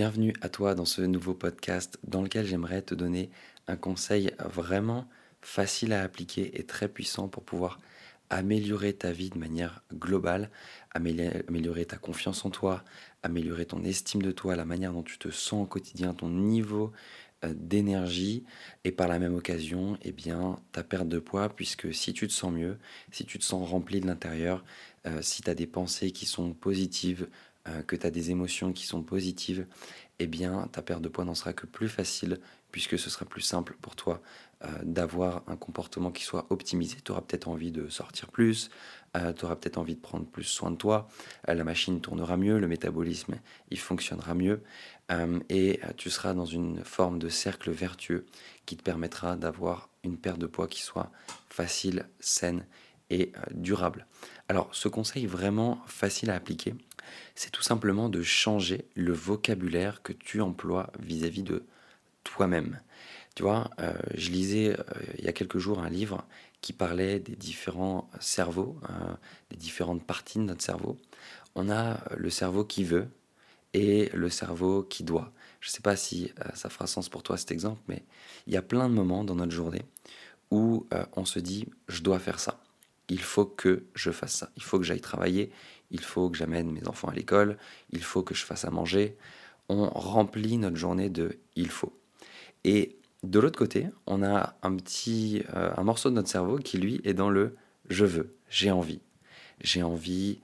bienvenue à toi dans ce nouveau podcast dans lequel j'aimerais te donner un conseil vraiment facile à appliquer et très puissant pour pouvoir améliorer ta vie de manière globale, améliorer ta confiance en toi, améliorer ton estime de toi, la manière dont tu te sens au quotidien, ton niveau euh, d'énergie. Et par la même occasion, eh bien, ta perte de poids, puisque si tu te sens mieux, si tu te sens rempli de l'intérieur, euh, si tu as des pensées qui sont positives, euh, que tu as des émotions qui sont positives, eh bien, ta perte de poids n'en sera que plus facile, puisque ce sera plus simple pour toi d'avoir un comportement qui soit optimisé. Tu auras peut-être envie de sortir plus, tu auras peut-être envie de prendre plus soin de toi, la machine tournera mieux, le métabolisme, il fonctionnera mieux, euh, et tu seras dans une forme de cercle vertueux qui te permettra d'avoir une perte de poids qui soit facile, saine et euh, durable. Alors ce conseil vraiment facile à appliquer, c'est tout simplement de changer le vocabulaire que tu emploies vis-à-vis de toi-même. Tu vois, euh, je lisais il y a quelques jours un livre qui parlait des différents cerveaux, des différentes parties de notre cerveau. On a le cerveau qui veut, et le cerveau qui doit. Je ne sais pas si euh, ça fera sens pour toi cet exemple, mais il y a plein de moments dans notre journée où euh, on se dit je dois faire ça. Il faut que je fasse ça. Il faut que j'aille travailler. Il faut que j'amène mes enfants à l'école. Il faut que je fasse à manger. On remplit notre journée de il faut. Et de l'autre côté, on a un petit euh, un morceau de notre cerveau qui lui est dans le je veux, j'ai envie. J'ai envie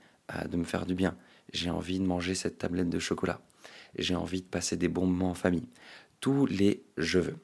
de me faire du bien j'ai envie de manger cette tablette de chocolat, j'ai envie de passer des bons moments en famille. Tous les je veux.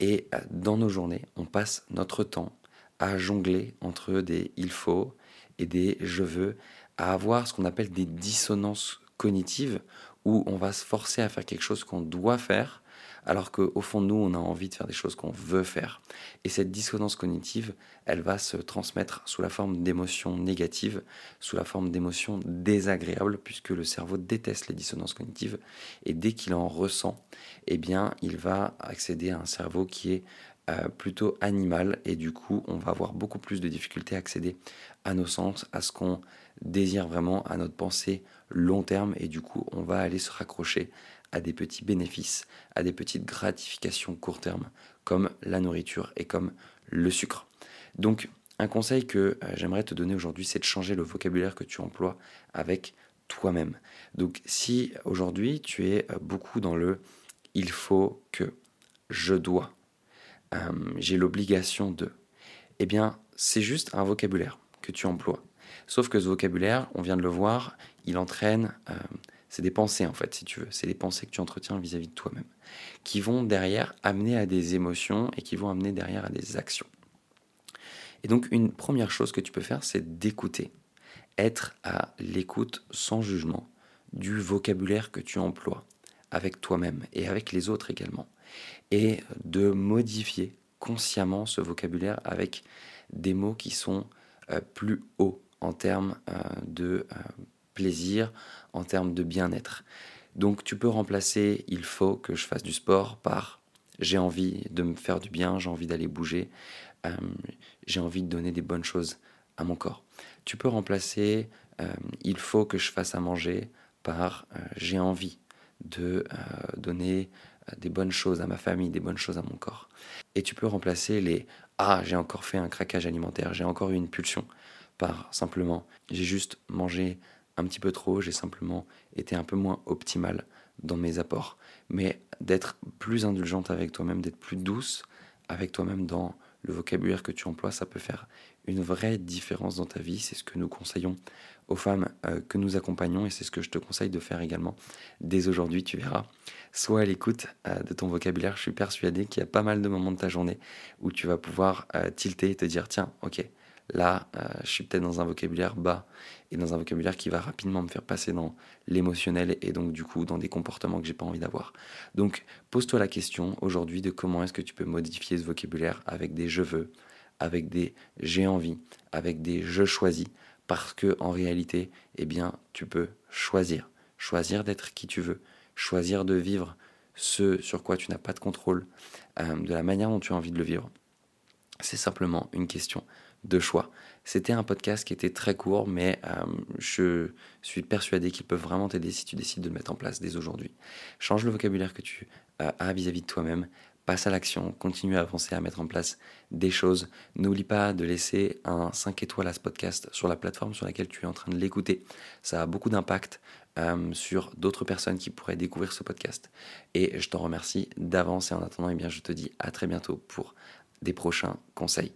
Et euh, dans nos journées, on passe notre temps à jongler entre des il faut et des je veux, à avoir ce qu'on appelle des dissonances cognitives où on va se forcer à faire quelque chose qu'on doit faire alors qu'au fond de nous, on a envie de faire des choses qu'on veut faire. Et cette dissonance cognitive, elle va se transmettre sous la forme d'émotions négatives, sous la forme d'émotions désagréables, puisque le cerveau déteste les dissonances cognitives, et dès qu'il en ressent, eh bien, il va accéder à un cerveau qui est euh, plutôt animal, et du coup, on va avoir beaucoup plus de difficultés à accéder à nos sens, à ce qu'on désire vraiment, à notre pensée long terme, et du coup, on va aller se raccrocher à des petits bénéfices, à des petites gratifications court terme, comme la nourriture et comme le sucre. Donc, un conseil que euh, j'aimerais te donner aujourd'hui, c'est de changer le vocabulaire que tu emploies avec toi-même. Donc, si aujourd'hui tu es euh, beaucoup dans le il faut que, je dois, euh, j'ai l'obligation de, eh bien, c'est juste un vocabulaire que tu emploies. Sauf que ce vocabulaire, on vient de le voir, il entraîne c'est des pensées en fait, si tu veux. C'est des pensées que tu entretiens vis-à-vis de toi-même, qui vont derrière amener à des émotions et qui vont amener derrière à des actions. Et donc une première chose que tu peux faire, c'est d'écouter, être à l'écoute sans jugement du vocabulaire que tu emploies avec toi-même et avec les autres également, et de modifier consciemment ce vocabulaire avec des mots qui sont euh, plus hauts en termes euh, de euh, plaisir, en termes de bien-être. Donc tu peux remplacer il faut que je fasse du sport par j'ai envie de me faire du bien, j'ai envie d'aller bouger, j'ai envie de donner des bonnes choses à mon corps. Tu peux remplacer il faut que je fasse à manger par j'ai envie de donner des bonnes choses à ma famille, des bonnes choses à mon corps. Et tu peux remplacer les ah j'ai encore fait un craquage alimentaire, j'ai encore eu une pulsion par simplement j'ai juste mangé un petit peu trop, j'ai simplement été un peu moins optimal dans mes apports. Mais d'être plus indulgente avec toi-même, d'être plus douce avec toi-même dans le vocabulaire que tu emploies, ça peut faire une vraie différence dans ta vie. C'est ce que nous conseillons aux femmes euh, que nous accompagnons et c'est ce que je te conseille de faire également dès aujourd'hui. Tu verras. Sois à l'écoute euh, de ton vocabulaire. Je suis persuadé qu'il y a pas mal de moments de ta journée où tu vas pouvoir euh, tilter et te dire tiens, ok, Là, euh, je suis peut-être dans un vocabulaire bas et dans un vocabulaire qui va rapidement me faire passer dans l'émotionnel et donc du coup dans des comportements que j'ai pas envie d'avoir. Donc pose-toi la question aujourd'hui de comment est-ce que tu peux modifier ce vocabulaire avec des je veux, avec des j'ai envie, avec des je choisis parce que en réalité, eh bien, tu peux choisir, choisir d'être qui tu veux, choisir de vivre ce sur quoi tu n'as pas de contrôle, euh, de la manière dont tu as envie de le vivre. C'est simplement une question de choix. C'était un podcast qui était très court, mais euh, je suis persuadé qu'il peut vraiment t'aider si tu décides de le mettre en place dès aujourd'hui. Change le vocabulaire que tu euh, as vis-à-vis de toi-même, passe à l'action, continue à avancer, à mettre en place des choses. N'oublie pas de laisser un 5 étoiles à ce podcast sur la plateforme sur laquelle tu es en train de l'écouter. Ça a beaucoup d'impact euh, sur d'autres personnes qui pourraient découvrir ce podcast. Et je t'en remercie d'avance et en attendant, eh bien, je te dis à très bientôt pour des prochains conseils.